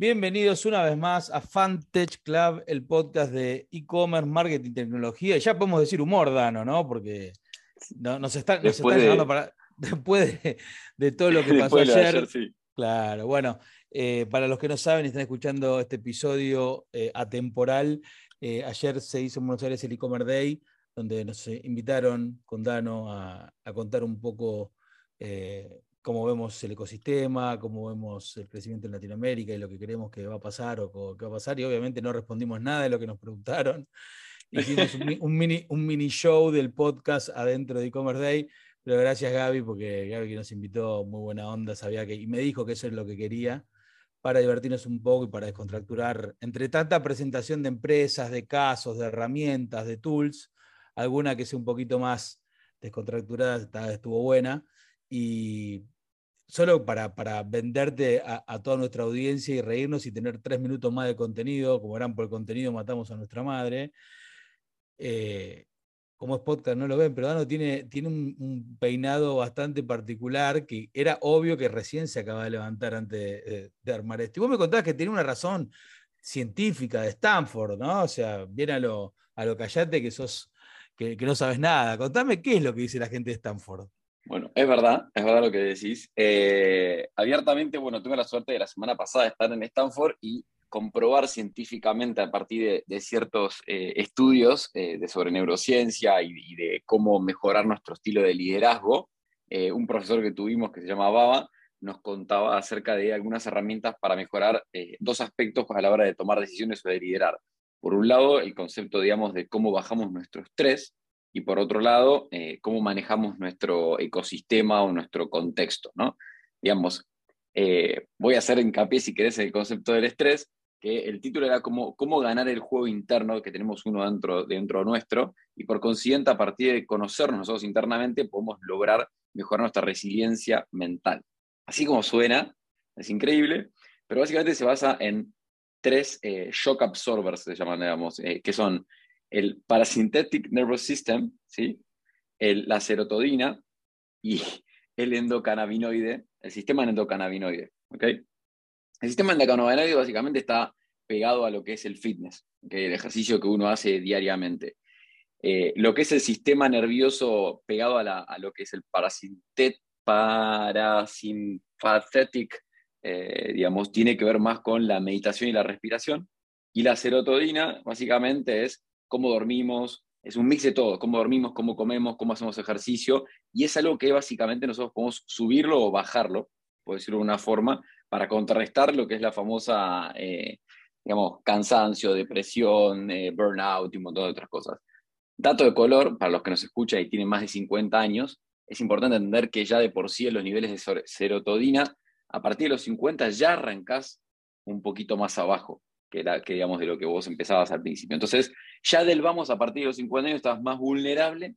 Bienvenidos una vez más a Fantech Club, el podcast de e-commerce, marketing, tecnología. Y ya podemos decir humor, Dano, ¿no? Porque nos está, nos está llevando para. Después de, todo lo que pasó ayer. Claro, bueno, eh, para los que no saben y están escuchando este episodio eh, atemporal, eh, ayer se hizo en Buenos Aires el e-commerce day, donde nos invitaron con Dano a, a contar un poco cómo vemos el ecosistema, cómo vemos el crecimiento en Latinoamérica y lo que creemos que va a pasar o qué va a pasar. Y obviamente no respondimos nada de lo que nos preguntaron. Hicimos un, mini, un mini show del podcast adentro de e-commerce day. Pero gracias Gaby, porque Gaby que nos invitó, muy buena onda, sabía que, y me dijo que eso es lo que quería, para divertirnos un poco y para descontracturar, entre tanta presentación de empresas, de casos, de herramientas, de tools, alguna que sea un poquito más descontracturada estuvo buena, y solo para, venderte a, toda nuestra audiencia y reírnos y tener tres minutos más de contenido, como eran por el contenido matamos a nuestra madre. Eh, como es podcast no lo ven, pero Dano tiene, un, peinado bastante particular que era obvio que recién se acaba de levantar antes de, armar esto. Y vos me contabas que tiene una razón científica de Stanford, ¿no? O sea, viene a lo, a callate que sos, que no sabes nada. Contame qué es lo que dice la gente de Stanford. Bueno, es verdad, es verdad lo que decís. Eh, abiertamente, bueno, tuve la suerte de la semana pasada estar en Stanford y comprobar científicamente a partir de, ciertos eh, estudios eh, de sobre neurociencia y, de cómo mejorar nuestro estilo de liderazgo. un profesor que tuvimos que se llama Baba nos contaba acerca de algunas herramientas para mejorar dos aspectos a la hora de tomar decisiones o de liderar. Por un lado, el concepto, digamos, de cómo bajamos nuestro estrés, y por otro lado, eh, cómo manejamos nuestro ecosistema o nuestro contexto, ¿no? Digamos, eh, voy a hacer hincapié, si querés, en el concepto del estrés, que el título era cómo, cómo ganar el juego interno que tenemos uno dentro, dentro nuestro, y por consiguiente, a partir de conocernos nosotros internamente, podemos lograr mejorar nuestra resiliencia mental. Así como suena, es increíble, pero básicamente se basa en tres eh, shock absorbers, se llaman, digamos, que son el parasympathetic nervous system, ¿sí? la serotonina y el endocannabinoide, el sistema endocannabinoide. ¿okay? El sistema endocannabinoide básicamente está pegado a lo que es el fitness, el ejercicio que uno hace diariamente. Eh, lo que es el sistema nervioso pegado a, lo que es el parasympathetic, eh, digamos, tiene que ver más con la meditación y la respiración. Y la serotonina básicamente es cómo dormimos, es un mix de todo, cómo dormimos, cómo comemos, cómo hacemos ejercicio, y es algo que básicamente nosotros podemos subirlo o bajarlo, por decirlo de una forma, para contrarrestar lo que es la famosa, eh, digamos, cansancio, depresión, eh, burnout y un montón de otras cosas. Dato de color, para los que nos escuchan y tienen más de 50 años, es importante entender que ya de por sí los niveles de serotonina, a partir de los 50 ya arrancás un poquito más abajo que, era, que digamos de lo que vos empezabas al principio. Entonces, ya del vamos a partir de los 50 años estás más vulnerable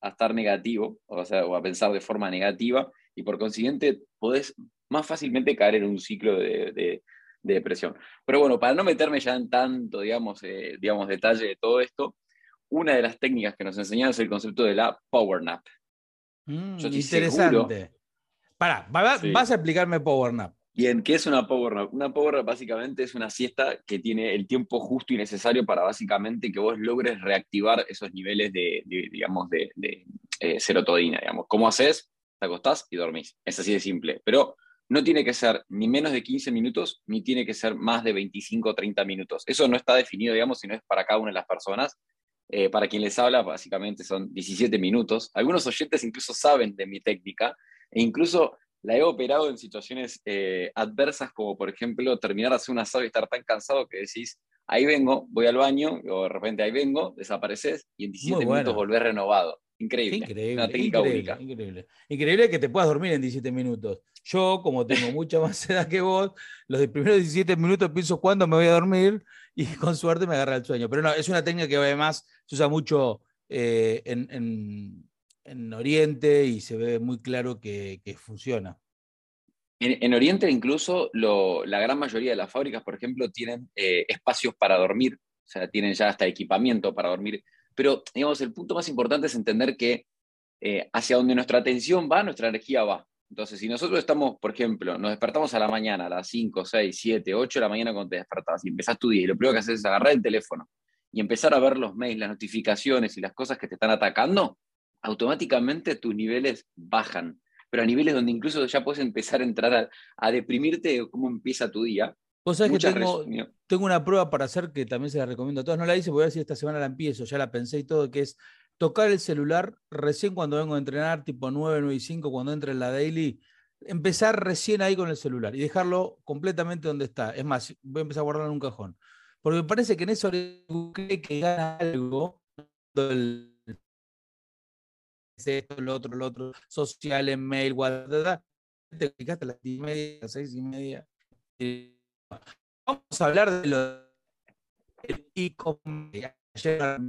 a estar negativo, o, sea, o a pensar de forma negativa, y por consiguiente podés más fácilmente caer en un ciclo de, de, depresión. Pero bueno, para no meterme ya en tanto, digamos, eh, digamos, detalle de todo esto, una de las técnicas que nos enseñaron es el concepto de la power nap. Mm, interesante. Para, vas a explicarme power nap. Bien, ¿qué es una power nap? Una power nap básicamente es una siesta que tiene el tiempo justo y necesario para básicamente que vos logres reactivar esos niveles de, digamos, de, eh, serotonina, digamos. ¿Cómo haces? Te acostás y dormís. Es así de simple. Pero no tiene que ser ni menos de 15 minutos, ni tiene que ser más de 25 o 30 minutos. Eso no está definido, digamos, sino es para cada una de las personas. Eh, para quien les habla, básicamente son 17 minutos. Algunos oyentes incluso saben de mi técnica e incluso la he operado en situaciones eh, adversas, como por ejemplo terminar de hacer un asado y estar tan cansado que decís, ahí vengo, voy al baño, o de repente ahí vengo, desapareces y en 17 minutos volvés renovado. Increíble. Increíble, una técnica increíble, única. Increíble. increíble que te puedas dormir en 17 minutos. Yo, como tengo mucha más edad que vos, los primeros 17 minutos pienso cuándo me voy a dormir y con suerte me agarra el sueño. Pero no, es una técnica que además se usa mucho eh, en en Oriente y se ve muy claro que, funciona. En, Oriente incluso la gran mayoría de las fábricas, por ejemplo, tienen eh, espacios para dormir, o sea, tienen ya hasta equipamiento para dormir. Pero, digamos, el punto más importante es entender que eh, hacia donde nuestra atención va, nuestra energía va. Entonces, si nosotros estamos, por ejemplo, nos despertamos a la mañana, a las 5, 6, 7, 8 de la mañana cuando te despertas y empezás tu día, y lo primero que haces es agarrar el teléfono y empezar a ver los mails, las notificaciones y las cosas que te están atacando, automáticamente tus niveles bajan. Pero a niveles donde incluso ya puedes empezar a entrar a, deprimirte de cómo empieza tu día. Vos sabés que tengo, tengo, una prueba para hacer que también se la recomiendo a todos. No la hice, voy a ver si esta semana la empiezo, ya la pensé y todo, que es tocar el celular recién cuando vengo a entrenar, tipo 9, 9 y 5, cuando entre en la daily, empezar recién ahí con el celular y dejarlo completamente donde está. Es más, voy a empezar a guardarlo en un cajón. Porque me parece que en eso cree que gana algo el, esto, lo otro, lo otro, social, en mail, WhatsApp, te clicaste a las y media, las seis y media. Vamos a hablar de lo e-commerce. Ayer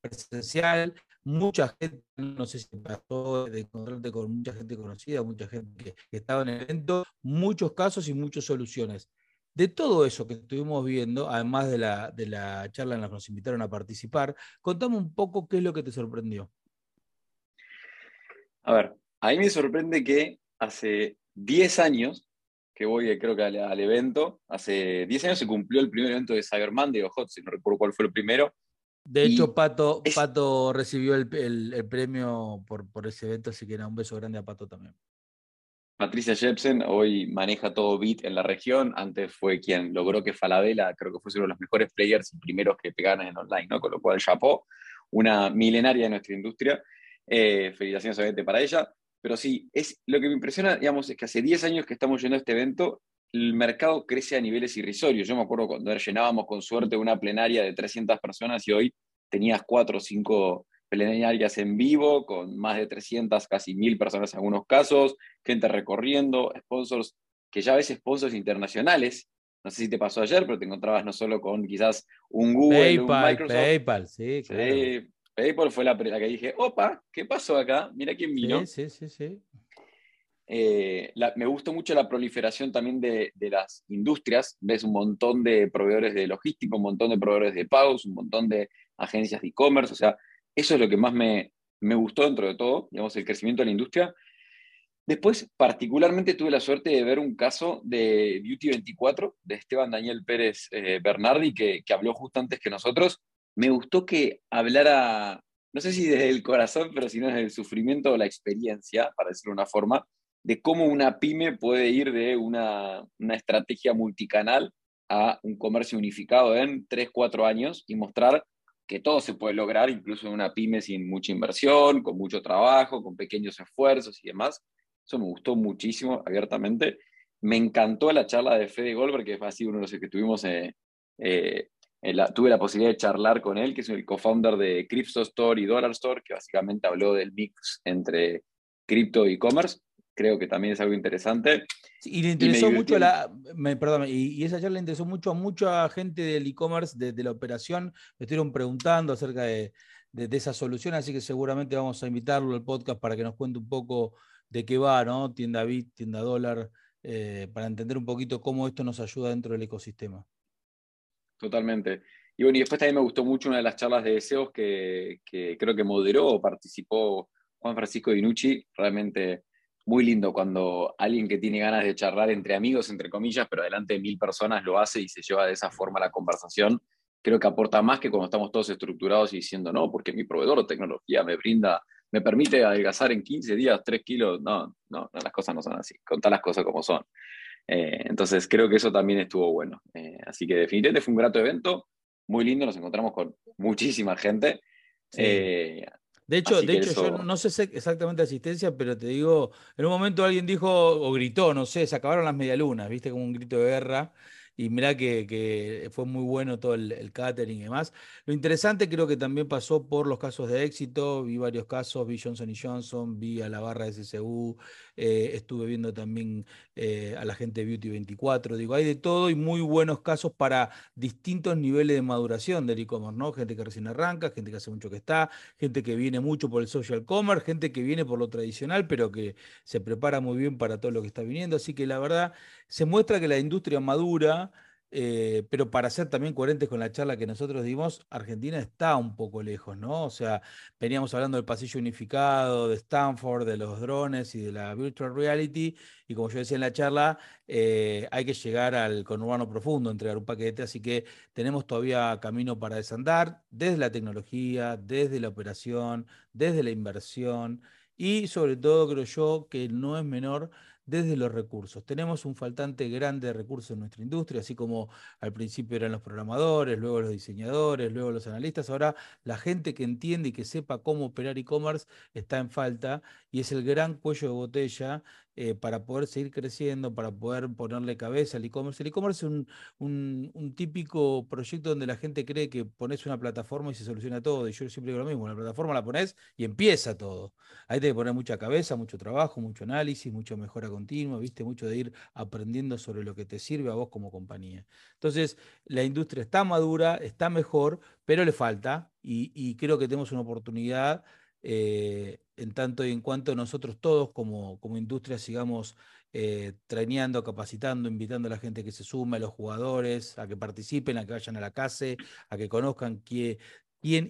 presencial, mucha gente, no sé si pasó de encontrarte con mucha gente conocida, mucha gente que, que estaba en el evento, muchos casos y muchas soluciones. De todo eso que estuvimos viendo, además de la, de la charla en la que nos invitaron a participar, contame un poco qué es lo que te sorprendió. A ver, a mí me sorprende que hace 10 años que voy, creo que al, evento, hace 10 años se cumplió el primer evento de Cyber Monday o Hot, si no recuerdo cuál fue el primero. De hecho, Pato, Pato recibió el, premio por, por ese evento, así que era un beso grande a Pato también. Patricia Jepsen hoy maneja todo Bit en la región. Antes fue quien logró que Falabella, creo que fue uno de los mejores players y primeros que pegaran en online, ¿no? Con lo cual, chapó, una milenaria de nuestra industria. Eh, felicitaciones obviamente para ella. Pero sí, es, lo que me impresiona, digamos, es que hace 10 años que estamos yendo a este evento, el mercado crece a niveles irrisorios. Yo me acuerdo cuando llenábamos con suerte una plenaria de 300 personas y hoy tenías 4 o 5 plenarias en vivo con más de 300, casi 1000 personas en algunos casos, gente recorriendo, sponsors, que ya ves sponsors internacionales. No sé si te pasó ayer, pero te encontrabas no solo con quizás un Google, un Microsoft. PayPal, sí, claro. PayPal fue la, que dije, opa, ¿qué pasó acá? Mira quién vino. Sí, sí, sí. Eh, me gustó mucho la proliferación también de, de, las industrias. Ves un montón de proveedores de logística, un montón de proveedores de pagos, un montón de agencias de e-commerce. O sea, eso es lo que más me, gustó dentro de todo, digamos, el crecimiento de la industria. Después, particularmente tuve la suerte de ver un caso de Beauty 24, de Esteban Daniel Pérez eh, Bernardi, que, habló justo antes que nosotros. Me gustó que hablara, no sé si desde el corazón, pero si no desde el sufrimiento o la experiencia, para decirlo de una forma, de cómo una pyme puede ir de una, una estrategia multicanal a un comercio unificado en 3, 4 años y mostrar que todo se puede lograr, incluso en una pyme sin mucha inversión, con mucho trabajo, con pequeños esfuerzos y demás. Eso me gustó muchísimo, abiertamente. Me encantó la charla de Fede Goldberg, que fue así uno de los que tuvimos, eh, eh, tuve la posibilidad de charlar con él, que es el co-founder de Crypto Store y Dollar Store, que básicamente habló del mix entre cripto y e-commerce creo que también es algo interesante. y le interesó mucho a la, perdón, y, esa charla le interesó mucho a mucha gente del e-commerce, de, la operación, me estuvieron preguntando acerca de, esa solución, así que seguramente vamos a invitarlo al podcast para que nos cuente un poco de qué va, ¿no? Tienda Bit, tienda dólar, eh, para entender un poquito cómo esto nos ayuda dentro del ecosistema. Totalmente. Y bueno, y después también me gustó mucho una de las charlas de deseos que, que creo que moderó o participó Juan Francisco Dinucci, realmente muy lindo cuando alguien que tiene ganas de charlar entre amigos, entre comillas, pero delante de mil personas lo hace y se lleva de esa forma la conversación, creo que aporta más que cuando estamos todos estructurados y diciendo, no, porque mi proveedor de tecnología me brinda, me permite adelgazar en 15 días 3 kilos. No, no, las cosas no son así. Contar las cosas como son. Eh, entonces creo que eso también estuvo bueno. Eh, así que definitivamente fue un grato evento, muy lindo, nos encontramos con muchísima gente. Eh, de hecho, de hecho yo no sé exactamente asistencia, pero te digo, en un momento alguien dijo o gritó, no sé, se acabaron las medialunas, viste, como un grito de guerra. Y mirá que, fue muy bueno todo el, catering y demás. Lo interesante creo que también pasó por los casos de éxito. Vi varios casos, vi Johnson Johnson, vi a la barra de SSU, eh, estuve viendo también eh, a la gente de Beauty 24. Digo, hay de todo y muy buenos casos para distintos niveles de maduración del e-commerce, ¿no? Gente que recién arranca, gente que hace mucho que está, gente que viene mucho por el social commerce, gente que viene por lo tradicional, pero que se prepara muy bien para todo lo que está viniendo. Así que la verdad, se muestra que la industria madura eh, pero para ser también coherentes con la charla que nosotros dimos, Argentina está un poco lejos, ¿no? O sea, veníamos hablando del pasillo unificado, de Stanford, de los drones y de la virtual reality, y como yo decía en la charla, eh, hay que llegar al conurbano profundo, entregar un paquete, así que tenemos todavía camino para desandar, desde la tecnología, desde la operación, desde la inversión, y sobre todo creo yo que no es menor desde los recursos. Tenemos un faltante grande de recursos en nuestra industria, así como al principio eran los programadores, luego los diseñadores, luego los analistas. Ahora la gente que entiende y que sepa cómo operar e-commerce está en falta y es el gran cuello de botella eh, para poder seguir creciendo, para poder ponerle cabeza al e-commerce. El e-commerce es un, típico proyecto donde la gente cree que pones una plataforma y se soluciona todo. Y yo siempre digo lo mismo, la plataforma la pones y empieza todo. Ahí te que poner mucha cabeza, mucho trabajo, mucho análisis, mucha mejora continua, ¿viste? Mucho de ir aprendiendo sobre lo que te sirve a vos como compañía. Entonces, la industria está madura, está mejor, pero le falta y creo que tenemos una oportunidad eh, en tanto y en cuanto nosotros todos como, como industria sigamos eh, capacitando, invitando a la gente que se sume, a los jugadores, a que participen, a que vayan a la casa, a que conozcan quién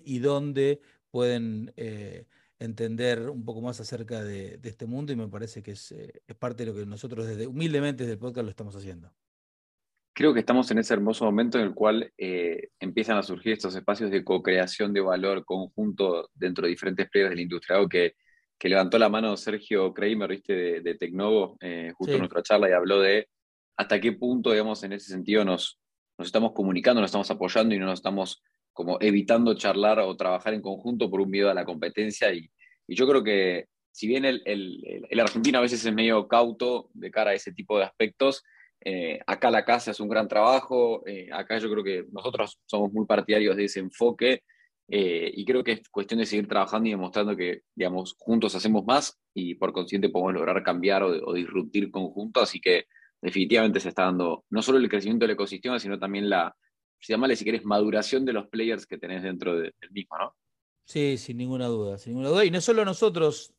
y dónde pueden eh, entender un poco más acerca de, este mundo y me parece que es, eh, es parte de lo que nosotros desde humildemente desde el podcast lo estamos haciendo creo que estamos en ese hermoso momento en el cual eh, empiezan a surgir estos espacios de co-creación de valor conjunto dentro de diferentes players de la industria. Algo que, que levantó la mano Sergio Kramer, ¿viste? De, de Tecnovo, eh, justo en nuestra charla, y habló de hasta qué punto, digamos, en ese sentido nos, nos estamos comunicando, nos estamos apoyando y no nos estamos como evitando charlar o trabajar en conjunto por un miedo a la competencia. Y, y yo creo que si bien el, el, el argentino a veces es medio cauto de cara a ese tipo de aspectos, eh, acá la casa es un gran trabajo, eh, acá yo creo que nosotros somos muy partidarios de ese enfoque eh, y creo que es cuestión de seguir trabajando y demostrando que, digamos, juntos hacemos más y por consiguiente podemos lograr cambiar o, disruptir conjunto, así que definitivamente se está dando no solo el crecimiento del ecosistema, sino también la, si llamarle si querés, maduración de los players que tenés dentro del mismo, ¿no? Sí, sin ninguna duda, sin ninguna duda. Y no solo nosotros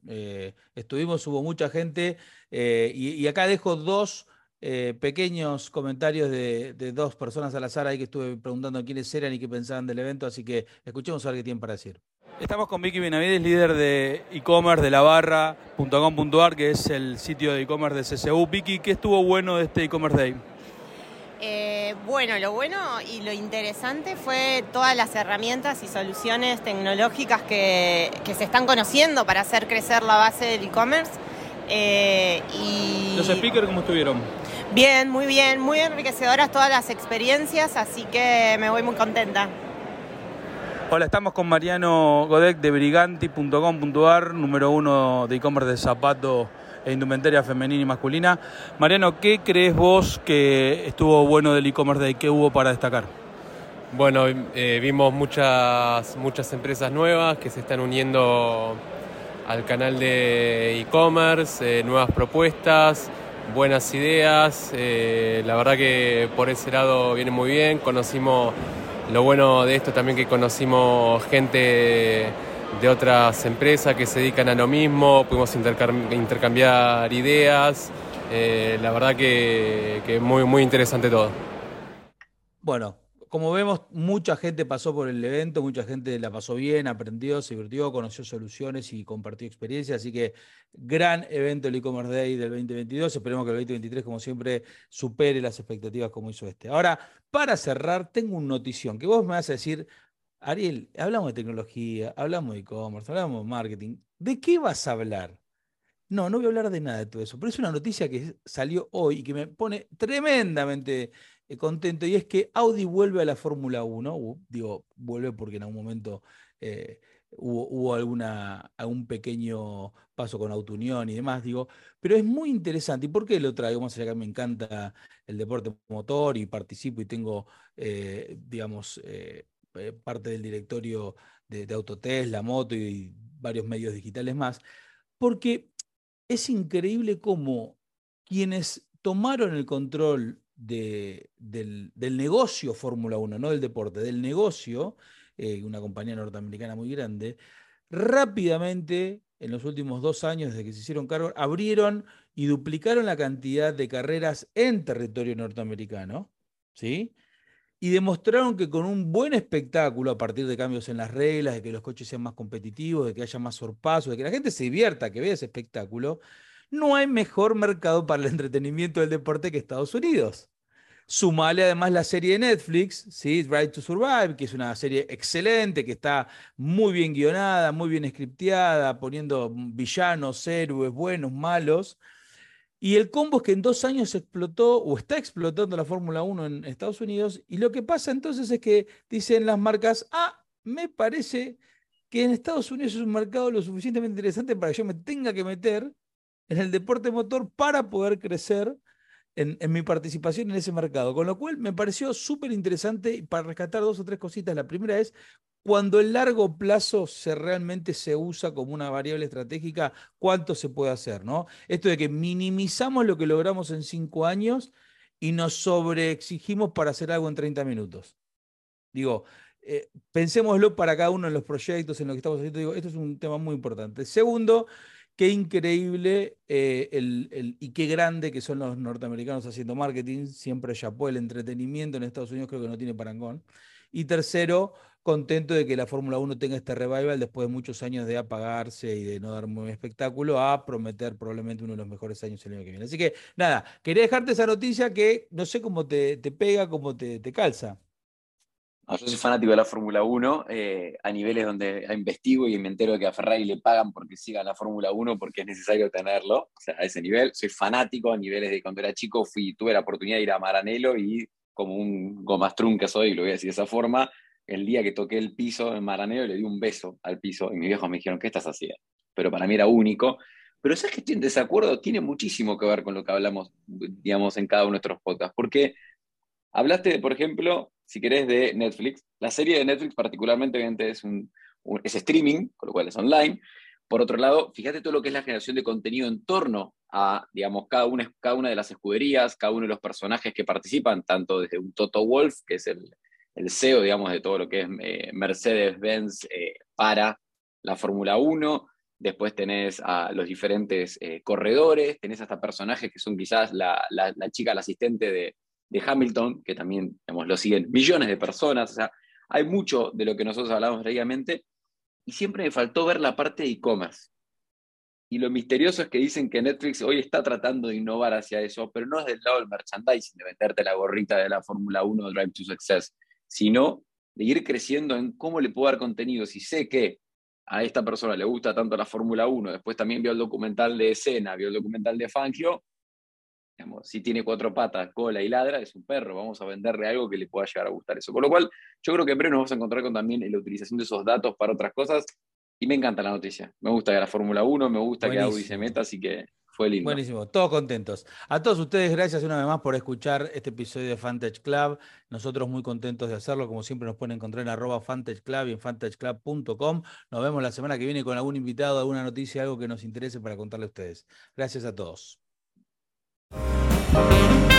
estuvimos, hubo mucha gente, y, acá dejo dos eh, pequeños comentarios de, dos personas al azar ahí que estuve preguntando quiénes eran y qué pensaban del evento, así que escuchemos a ver qué tienen para decir. Estamos con Vicky Benavides, líder de e-commerce de la barra.com.ar, que es el sitio de e-commerce de CCU. Vicky, ¿qué estuvo bueno de este e-commerce day? Eh, bueno, lo bueno y lo interesante fue todas las herramientas y soluciones tecnológicas que, se están conociendo para hacer crecer la base del e-commerce. Eh, y... ¿Los speakers cómo estuvieron? Bien, muy bien, muy enriquecedoras todas las experiencias, así que me voy muy contenta. Hola, estamos con Mariano Godek de briganti.com.ar, número uno de e-commerce de zapato e indumentaria femenina y masculina. Mariano, ¿qué crees vos que estuvo bueno del e-commerce de qué hubo para destacar? Bueno, eh, vimos muchas, muchas empresas nuevas que se están uniendo al canal de e-commerce, eh, nuevas propuestas, buenas ideas. Eh, la verdad que por ese lado viene muy bien. Conocimos lo bueno de esto también que conocimos gente de otras empresas que se dedican a lo mismo, pudimos intercambiar ideas. Eh, la verdad que, que muy, muy interesante todo. Bueno, como vemos, mucha gente pasó por el evento, mucha gente la pasó bien, aprendió, se divirtió, conoció soluciones y compartió experiencias. Así que gran evento el e-commerce day del 2022. Esperemos que el 2023, como siempre, supere las expectativas como hizo este. Ahora, para cerrar, tengo una notición que vos me vas a decir, Ariel, hablamos de tecnología, hablamos de e-commerce, hablamos de marketing. ¿De qué vas a hablar? No, no voy a hablar de nada de todo eso, pero es una noticia que salió hoy y que me pone tremendamente contento y es que Audi vuelve a la Fórmula 1, digo, vuelve porque en algún momento eh, hubo, alguna, algún pequeño paso con Autounión y demás, digo, pero es muy interesante. ¿Y por qué lo traigo? Más allá que me encanta el deporte motor y participo y tengo, eh, digamos, parte del directorio de, de Autotest, la moto y varios medios digitales más, porque es increíble cómo quienes tomaron el control del, negocio Fórmula 1, no del deporte, del negocio, eh, una compañía norteamericana muy grande, rápidamente, en los últimos dos años desde que se hicieron cargo, abrieron y duplicaron la cantidad de carreras en territorio norteamericano. ¿sí? Y demostraron que con un buen espectáculo, a partir de cambios en las reglas, de que los coches sean más competitivos, de que haya más sorpasos, de que la gente se divierta, que vea ese espectáculo, no hay mejor mercado para el entretenimiento del deporte que Estados Unidos. Sumale además la serie de Netflix, ¿sí? Drive to Survive, que es una serie excelente, que está muy bien guionada, muy bien scripteada, poniendo villanos, héroes, buenos, malos. Y el combo es que en dos años explotó o está explotando la Fórmula 1 en Estados Unidos. Y lo que pasa entonces es que dicen las marcas, ah, me parece que en Estados Unidos es un mercado lo suficientemente interesante para que yo me tenga que meter en el deporte motor para poder crecer en, en mi participación en ese mercado. Con lo cual me pareció súper interesante para rescatar dos o tres cositas. La primera es cuando el largo plazo se realmente se usa como una variable estratégica, ¿cuánto se puede hacer? ¿no? Esto de que minimizamos lo que logramos en cinco años y nos sobreexigimos para hacer algo en 30 minutos. Digo, eh, pensémoslo para cada uno de los proyectos en los que estamos haciendo. Digo, esto es un tema muy importante. Segundo, qué increíble eh, el, y qué grande que son los norteamericanos haciendo marketing. Siempre chapó el entretenimiento en Estados Unidos, creo que no tiene parangón. Y tercero, contento de que la Fórmula 1 tenga este revival después de muchos años de apagarse y de no dar muy espectáculo a prometer probablemente uno de los mejores años el año que viene. Así que nada, quería dejarte esa noticia que no sé cómo te, pega, cómo te, calza. Yo soy fanático de la Fórmula 1 eh, a niveles donde investigo y me entero de que a Ferrari le pagan porque siga la Fórmula 1 porque es necesario tenerlo. O sea, a ese nivel. Soy fanático a niveles de cuando era chico fui, tuve la oportunidad de ir a Maranello y como un gomastrún que soy, lo voy a decir de esa forma, el día que toqué el piso en Maraneo le di un beso al piso y mis viejos me dijeron, ¿qué estás haciendo? Pero para mí era único. Pero sabes que estoy en desacuerdo, tiene muchísimo que ver con lo que hablamos, digamos, en cada uno de nuestros podcasts, porque hablaste, de, por ejemplo, si querés, de Netflix. La serie de Netflix particularmente, es, un, es streaming, con lo cual es online. Por otro lado, fíjate todo lo que es la generación de contenido en torno a, digamos, cada una, cada una de las escuderías, cada uno de los personajes que participan, tanto desde un Toto Wolf, que es el, el CEO, digamos, de todo lo que es eh, Mercedes-Benz eh, para la Fórmula 1. Después tenés a los diferentes eh, corredores, tenés hasta personajes que son quizás la, chica, la asistente de, Hamilton, que también digamos, lo siguen millones de personas. O sea, hay mucho de lo que nosotros hablamos previamente. Y siempre me faltó ver la parte de e-commerce. Y lo misterioso es que dicen que Netflix hoy está tratando de innovar hacia eso, pero no es del lado del merchandising, de venderte la gorrita de la Fórmula 1 Drive to Success, sino de ir creciendo en cómo le puedo dar contenido. Si sé que a esta persona le gusta tanto la Fórmula 1, después también vio el documental de escena, vio el documental de Fangio, digamos, si tiene cuatro patas, cola y ladra, es un perro, vamos a venderle algo que le pueda llegar a gustar eso. Con lo cual, yo creo que en breve nos vamos a encontrar con también la utilización de esos datos para otras cosas y me encanta la noticia. Me gusta que la Fórmula 1, me gusta que Audi se meta, así que fue lindo. Buenísimo, todos contentos. A todos ustedes, gracias una vez más por escuchar este episodio de Fantage Club. Nosotros muy contentos de hacerlo. Como siempre, nos pueden encontrar en arroba Fantage Club y en fantageclub.com. Nos vemos la semana que viene con algún invitado, alguna noticia, algo que nos interese para contarle a ustedes. Gracias a todos. Música